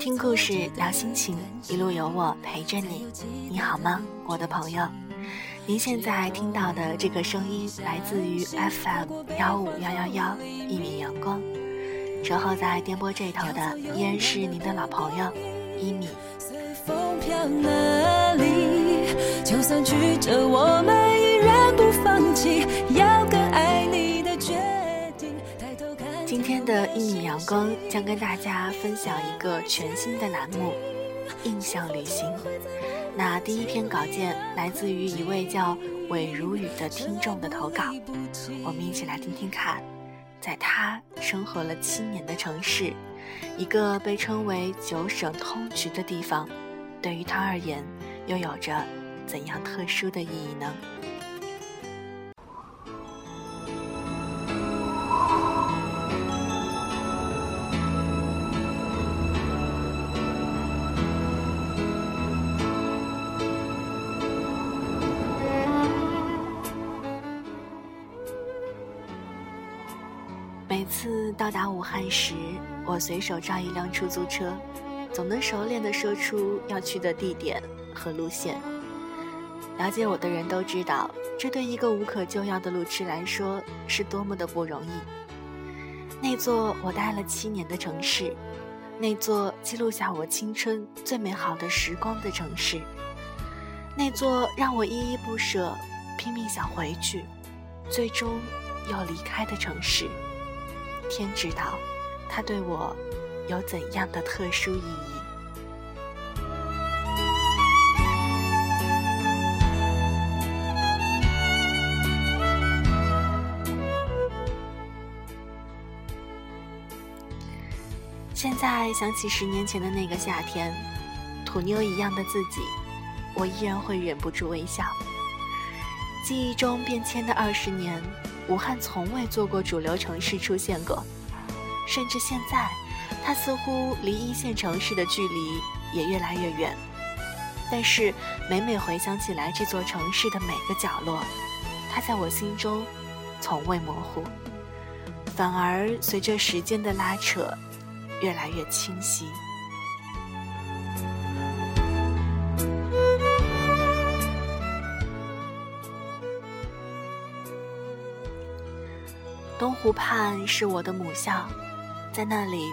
听故事，聊心情，一路有我陪着你。你好吗，我的朋友？您现在听到的这个声音来自于 FM 幺五幺幺幺一米阳光，守候在电波这头的依然是您的老朋友一米。就算曲折，我们的一米阳光将跟大家分享一个全新的栏目——印象旅行。那第一篇稿件来自于一位叫韦如雨的听众的投稿，我们一起来听听看，在他生活了七年的城市，一个被称为九省通衢的地方，对于他而言又有着怎样特殊的意义呢？到达武汉时，我随手招一辆出租车，总能熟练地说出要去的地点和路线。了解我的人都知道，这对一个无可救药的路痴来说是多么的不容易。那座我待了七年的城市，那座记录下我青春最美好的时光的城市，那座让我依依不舍、拼命想回去，最终又离开的城市。天知道，他对我有怎样的特殊意义。现在想起十年前的那个夏天，土妞一样的自己，我依然会忍不住微笑。记忆中变迁的二十年。武汉从未做过主流城市出现过，甚至现在，它似乎离一线城市的距离也越来越远。但是每每回想起来这座城市的每个角落，它在我心中从未模糊，反而随着时间的拉扯，越来越清晰。湖畔是我的母校，在那里，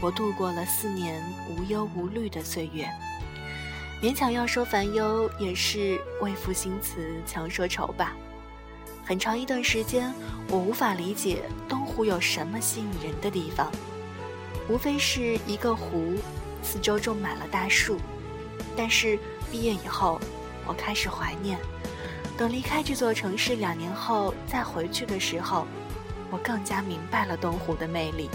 我度过了四年无忧无虑的岁月。勉强要说烦忧，也是为赋新词强说愁吧。很长一段时间，我无法理解东湖有什么吸引人的地方，无非是一个湖，四周种满了大树。但是毕业以后，我开始怀念。等离开这座城市两年后再回去的时候。我更加明白了东湖的魅力。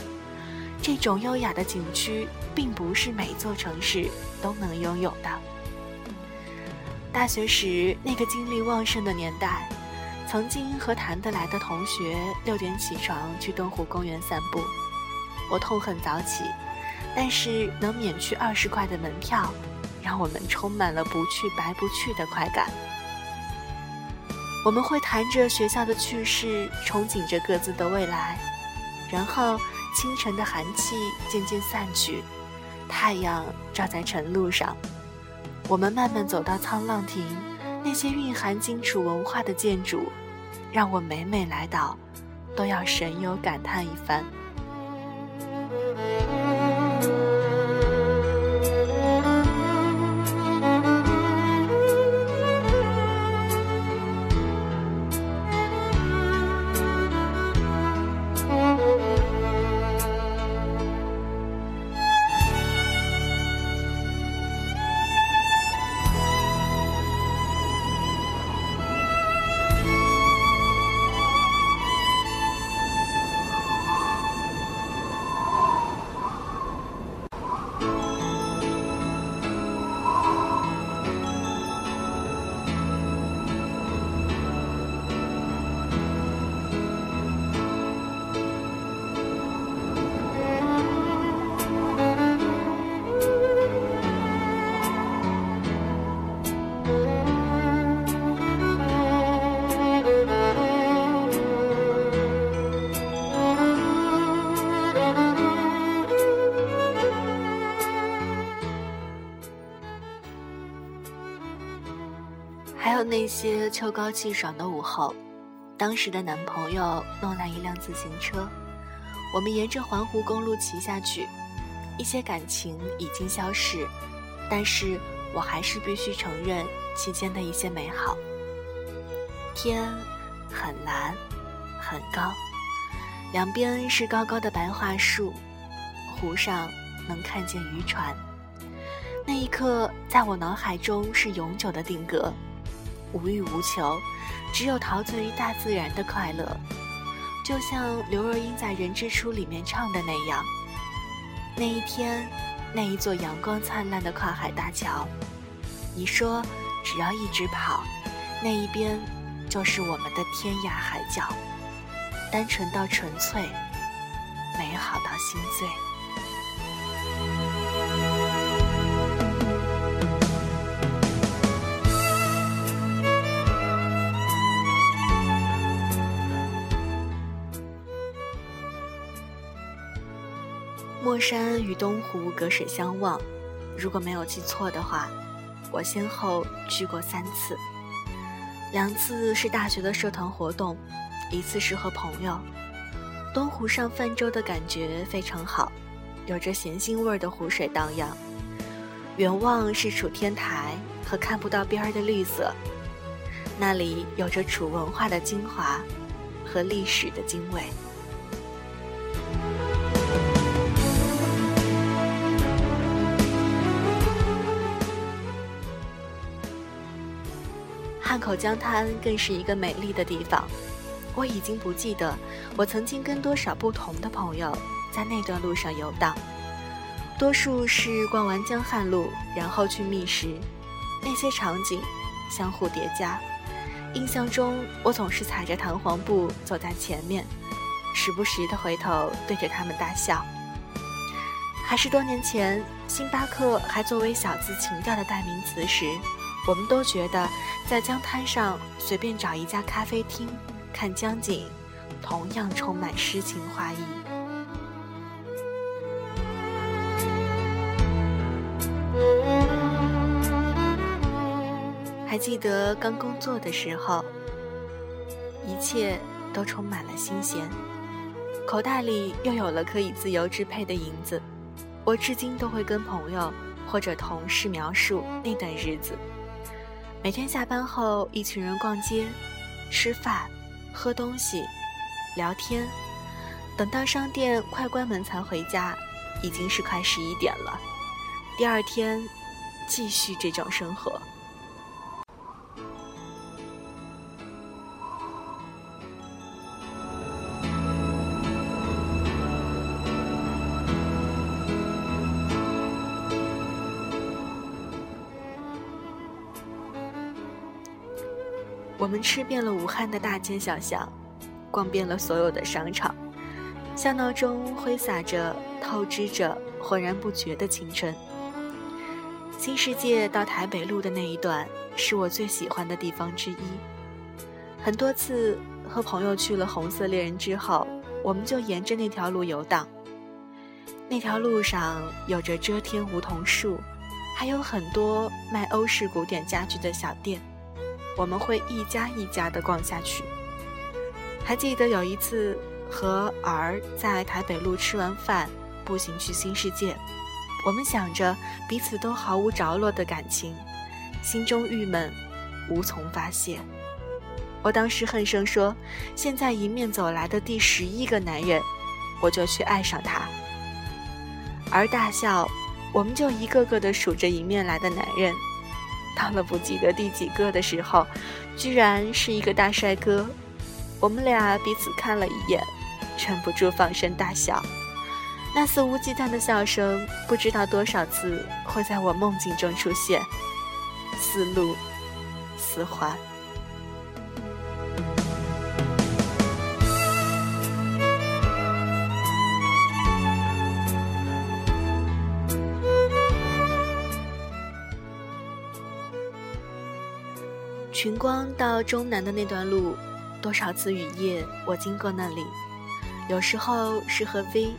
这种优雅的景区，并不是每座城市都能拥有的。大学时那个精力旺盛的年代，曾经和谈得来的同学六点起床去东湖公园散步。我痛恨早起，但是能免去二十块的门票，让我们充满了不去白不去的快感。我们会谈着学校的趣事，憧憬着各自的未来，然后清晨的寒气渐渐散去，太阳照在晨露上，我们慢慢走到沧浪亭，那些蕴含荆楚文化的建筑，让我每每来到，都要神游感叹一番。些秋高气爽的午后，当时的男朋友弄来一辆自行车，我们沿着环湖公路骑下去。一些感情已经消逝，但是我还是必须承认其间的一些美好。天很蓝，很高，两边是高高的白桦树，湖上能看见渔船。那一刻，在我脑海中是永久的定格，无欲无求，只有陶醉于大自然的快乐，就像刘若英在《人之初》里面唱的那样。那一天，那一座阳光灿烂的跨海大桥，你说只要一直跑，那一边就是我们的天涯海角，单纯到纯粹，美好到心醉。墨山与东湖隔水相望，如果没有记错的话，我先后去过三次，两次是大学的社团活动，一次是和朋友。东湖上泛舟的感觉非常好，有着咸腥味的湖水荡漾，远望是楚天台和看不到边儿的绿色，那里有着楚文化的精华和历史的精味。汉口江滩更是一个美丽的地方，我已经不记得我曾经跟多少不同的朋友在那段路上游荡，多数是逛完江汉路，然后去觅食，那些场景相互叠加。印象中，我总是踩着弹簧步走在前面，时不时的回头对着他们大笑。还是多年前，星巴克还作为小资情调的代名词时。我们都觉得，在江滩上随便找一家咖啡厅看江景，同样充满诗情画意。还记得刚工作的时候，一切都充满了新鲜，口袋里又有了可以自由支配的银子。我至今都会跟朋友或者同事描述那段日子。每天下班后，一群人逛街、吃饭、喝东西、聊天，等到商店快关门才回家，已经是快十一点了。第二天，继续这种生活。我们吃遍了武汉的大街小巷，逛遍了所有的商场，巷道中挥洒着、透支着、浑然不觉的青春。新世界到台北路的那一段是我最喜欢的地方之一。很多次和朋友去了红色猎人之后，我们就沿着那条路游荡。那条路上有着遮天梧桐树，还有很多卖欧式古典家具的小店。我们会一家一家的逛下去。还记得有一次和儿在台北路吃完饭，步行去新世界，我们想着彼此都毫无着落的感情，心中郁闷，无从发泄。我当时恨声说：“现在迎面走来的第十一个男人，我就去爱上他。”儿大笑，我们就一个个的数着迎面来的男人。到了不记得第几个的时候，居然是一个大帅哥。我们俩彼此看了一眼，忍不住放声大笑。那肆无忌惮的笑声，不知道多少次会在我梦境中出现，似露似幻。群光到中南的那段路，多少次雨夜我经过那里，有时候是和 V，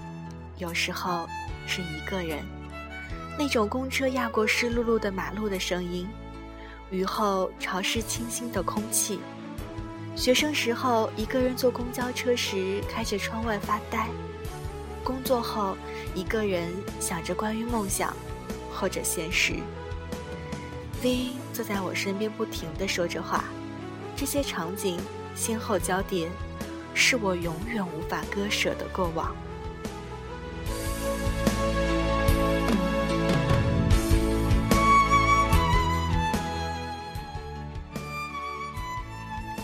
有时候是一个人。那种公车压过湿漉漉的马路的声音，雨后潮湿清新的空气。学生时候一个人坐公交车时开着窗外发呆，工作后一个人想着关于梦想或者现实。V 坐在我身边不停地说着话，这些场景先后交叠，是我永远无法割舍的过往。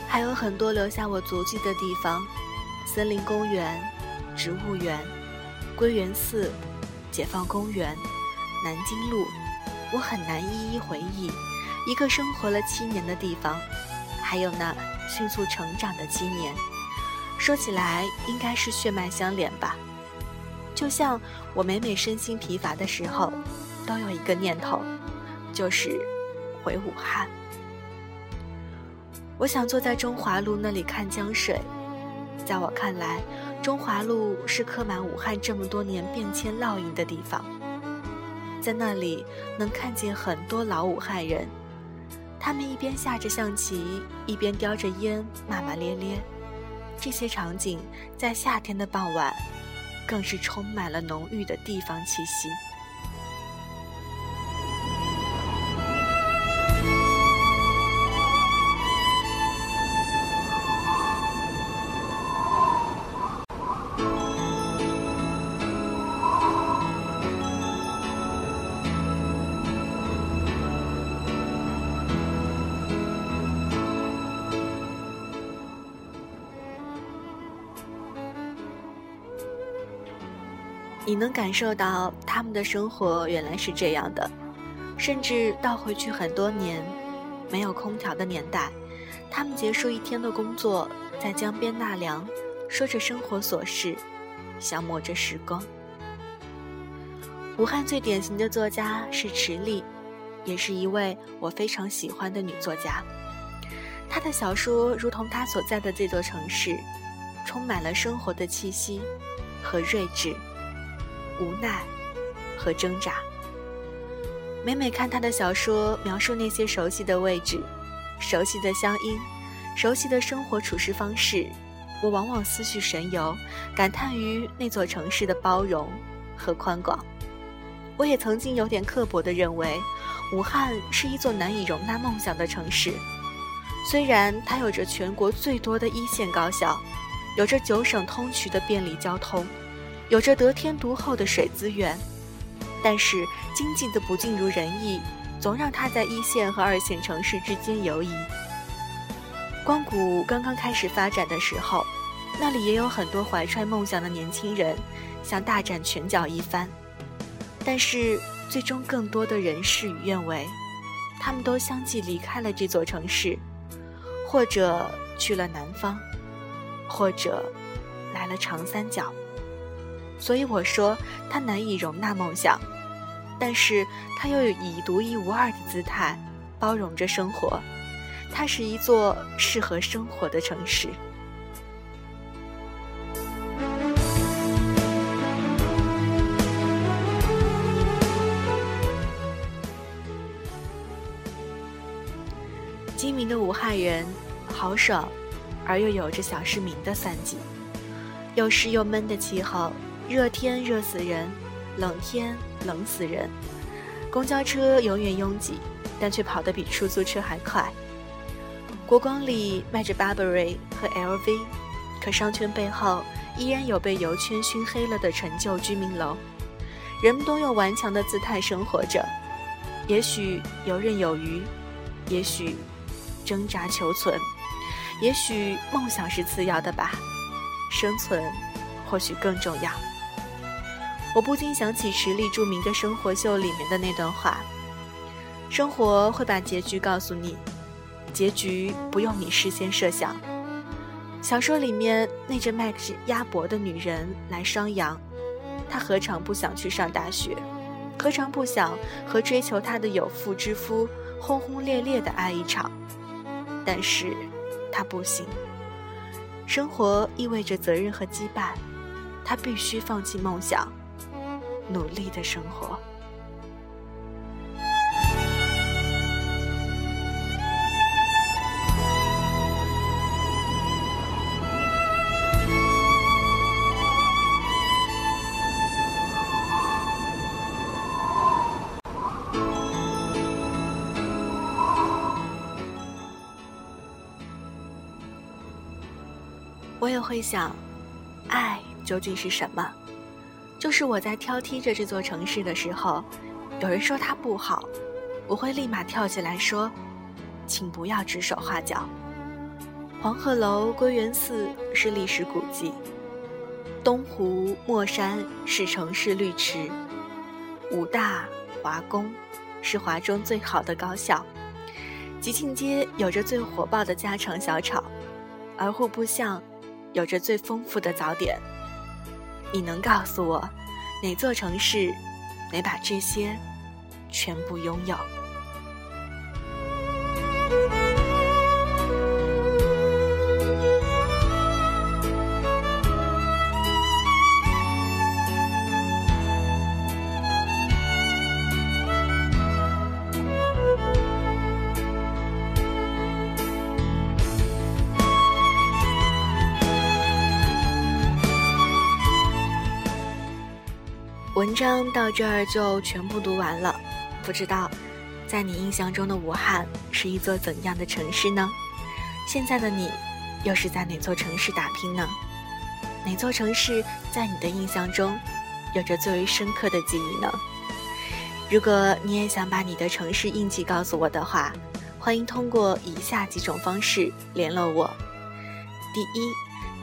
还有很多留下我足迹的地方：森林公园、植物园、归元寺、解放公园、南京路。我很难一一回忆一个生活了七年的地方，还有那迅速成长的七年。说起来，应该是血脉相连吧。就像我每每身心疲乏的时候，都有一个念头，就是回武汉。我想坐在中华路那里看江水，在我看来，中华路是刻满武汉这么多年变迁烙印的地方。在那里能看见很多老武汉人，他们一边下着象棋，一边叼着烟，骂骂咧咧。这些场景在夏天的傍晚，更是充满了浓郁的地方气息。你能感受到他们的生活原来是这样的，甚至倒回去很多年，没有空调的年代，他们结束一天的工作，在江边纳凉，说着生活琐事，消磨着时光。武汉最典型的作家是池莉，也是一位我非常喜欢的女作家。她的小说如同她所在的这座城市，充满了生活的气息和睿智。无奈和挣扎。每每看他的小说，描述那些熟悉的位置、熟悉的乡音、熟悉的生活处事方式，我往往思绪神游，感叹于那座城市的包容和宽广。我也曾经有点刻薄地认为，武汉是一座难以容纳梦想的城市。虽然它有着全国最多的一线高校，有着九省通衢的便利交通。有着得天独厚的水资源，但是经济的不尽如人意，总让他在一线和二线城市之间游移。光谷刚刚开始发展的时候，那里也有很多怀揣梦想的年轻人，想大展拳脚一番。但是最终，更多的人事与愿违，他们都相继离开了这座城市，或者去了南方，或者来了长三角。所以我说，它难以容纳梦想，但是它又有以独一无二的姿态包容着生活。它是一座适合生活的城市。精明的武汉人，豪爽而又有着小市民的算计，又湿又闷的气候。热天热死人，冷天冷死人。公交车永远拥挤，但却跑得比出租车还快。国光里卖着 Burberry 和 LV，可商圈背后依然有被油圈熏黑了的陈旧居民楼。人们都用顽强的姿态生活着，也许游刃有余，也许挣扎求存，也许梦想是次要的吧，生存或许更重要。我不禁想起池莉著名的生活秀里面的那段话：“生活会把结局告诉你，结局不用你事先设想。”小说里面那只卖鸭脖的女人来双阳，她何尝不想去上大学？何尝不想和追求她的有妇之夫轰轰烈烈的爱一场？但是，她不行。生活意味着责任和羁绊，她必须放弃梦想。努力的生活。我也会想爱究竟是什么？就是我在挑剔着这座城市的时候，有人说它不好，我会立马跳起来说，请不要指手画脚。黄鹤楼、归元寺是历史古迹，东湖、墨山是城市绿池，武大、华工是华中最好的高校，吉庆街有着最火爆的家常小炒，而户部巷有着最丰富的早点。你能告诉我，哪座城市没把这些全部拥有？章到这儿就全部读完了，不知道，在你印象中的武汉是一座怎样的城市呢？现在的你，又是在哪座城市打拼呢？哪座城市在你的印象中，有着最为深刻的记忆呢？如果你也想把你的城市印记告诉我的话，欢迎通过以下几种方式联络我：第一，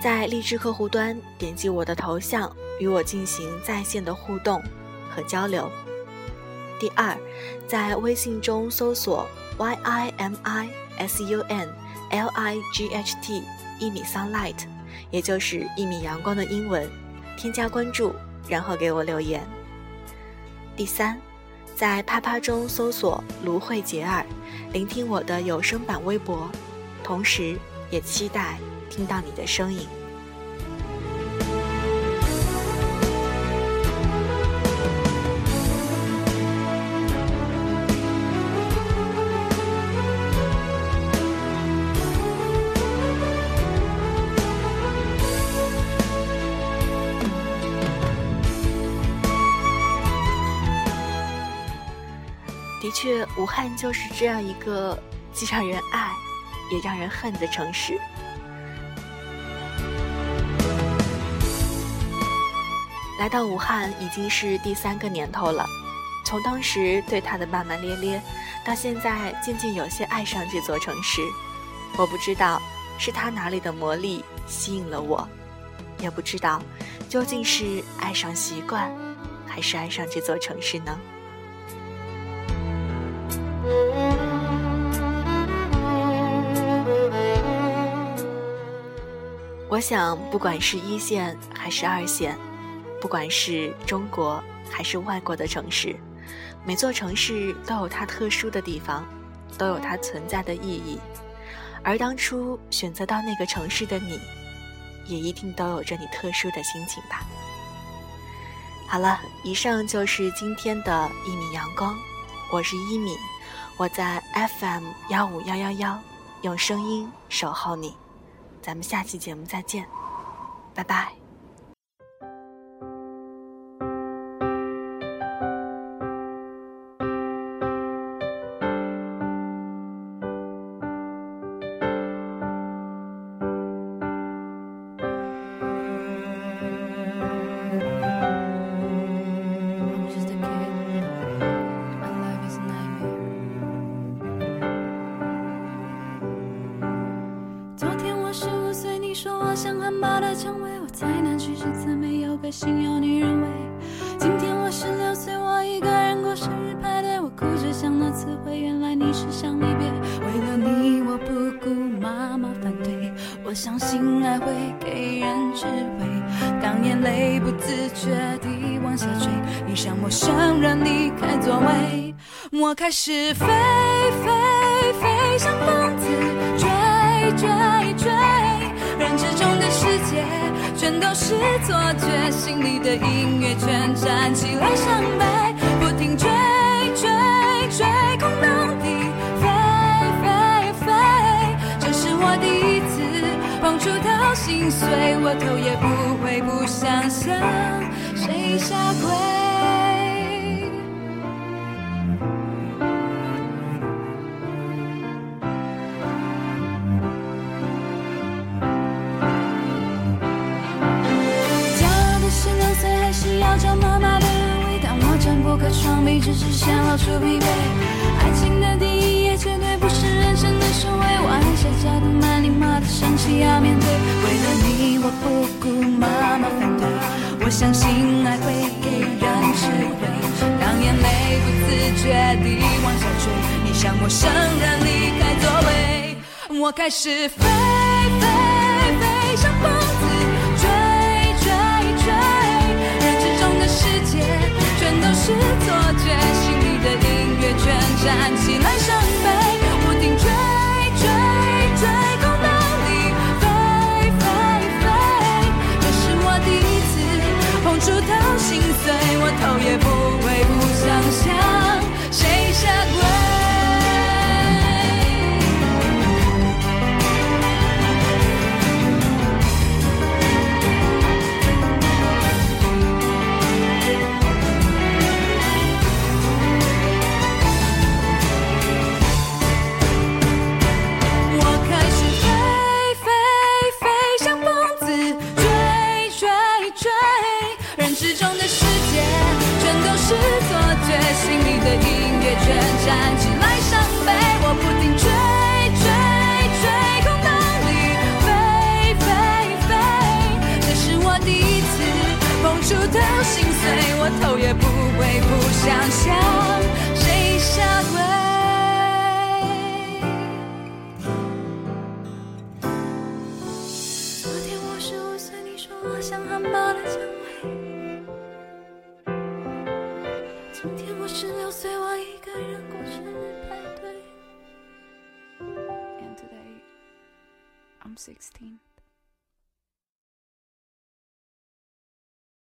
在荔枝客户端点击我的头像。与我进行在线的互动和交流。第二，在微信中搜索 y i m i s u n l i g h t 一米 sunlight，也就是一米阳光的英文，添加关注，然后给我留言。第三，在啪啪中搜索芦荟结耳，聆听我的有声版微博，同时也期待听到你的声音。却武汉就是这样一个既让人爱，也让人恨的城市。来到武汉已经是第三个年头了，从当时对他的骂骂咧咧，到现在渐渐有些爱上这座城市。我不知道是他哪里的魔力吸引了我，也不知道究竟是爱上习惯，还是爱上这座城市呢？我想，不管是一线还是二线，不管是中国还是外国的城市，每座城市都有它特殊的地方，都有它存在的意义。而当初选择到那个城市的你，也一定都有着你特殊的心情吧。好了，以上就是今天的一米阳光，我是一米。我在 FM 幺五幺幺幺，用声音守候你，咱们下期节目再见，拜拜。我相信爱会给人智慧。当眼泪不自觉地往下坠，你像陌生人离开座位，我开始飞飞飞，像疯子追追追，认知中的世界。全都是错觉，心里的音乐全站起来伤悲，不停追追追，空洞输到心碎，我头也不回，不想想谁下跪。骄傲的十六岁，还是要找妈妈的安慰。当我挣不开双臂，只是想露出疲惫。需要面对。为了你，我不顾妈妈反对。我相信爱会给人智慧。当眼泪不自觉地往下坠，你像陌生人离开座位，我开始飞飞飞，像疯子追追追，人群中的世界全都是错觉，是错觉，心里的音乐全站起来伤悲，我不停追追追，空荡里飞飞飞，这是我第一次碰触到心碎，我头也不回，不想向谁下跪。16.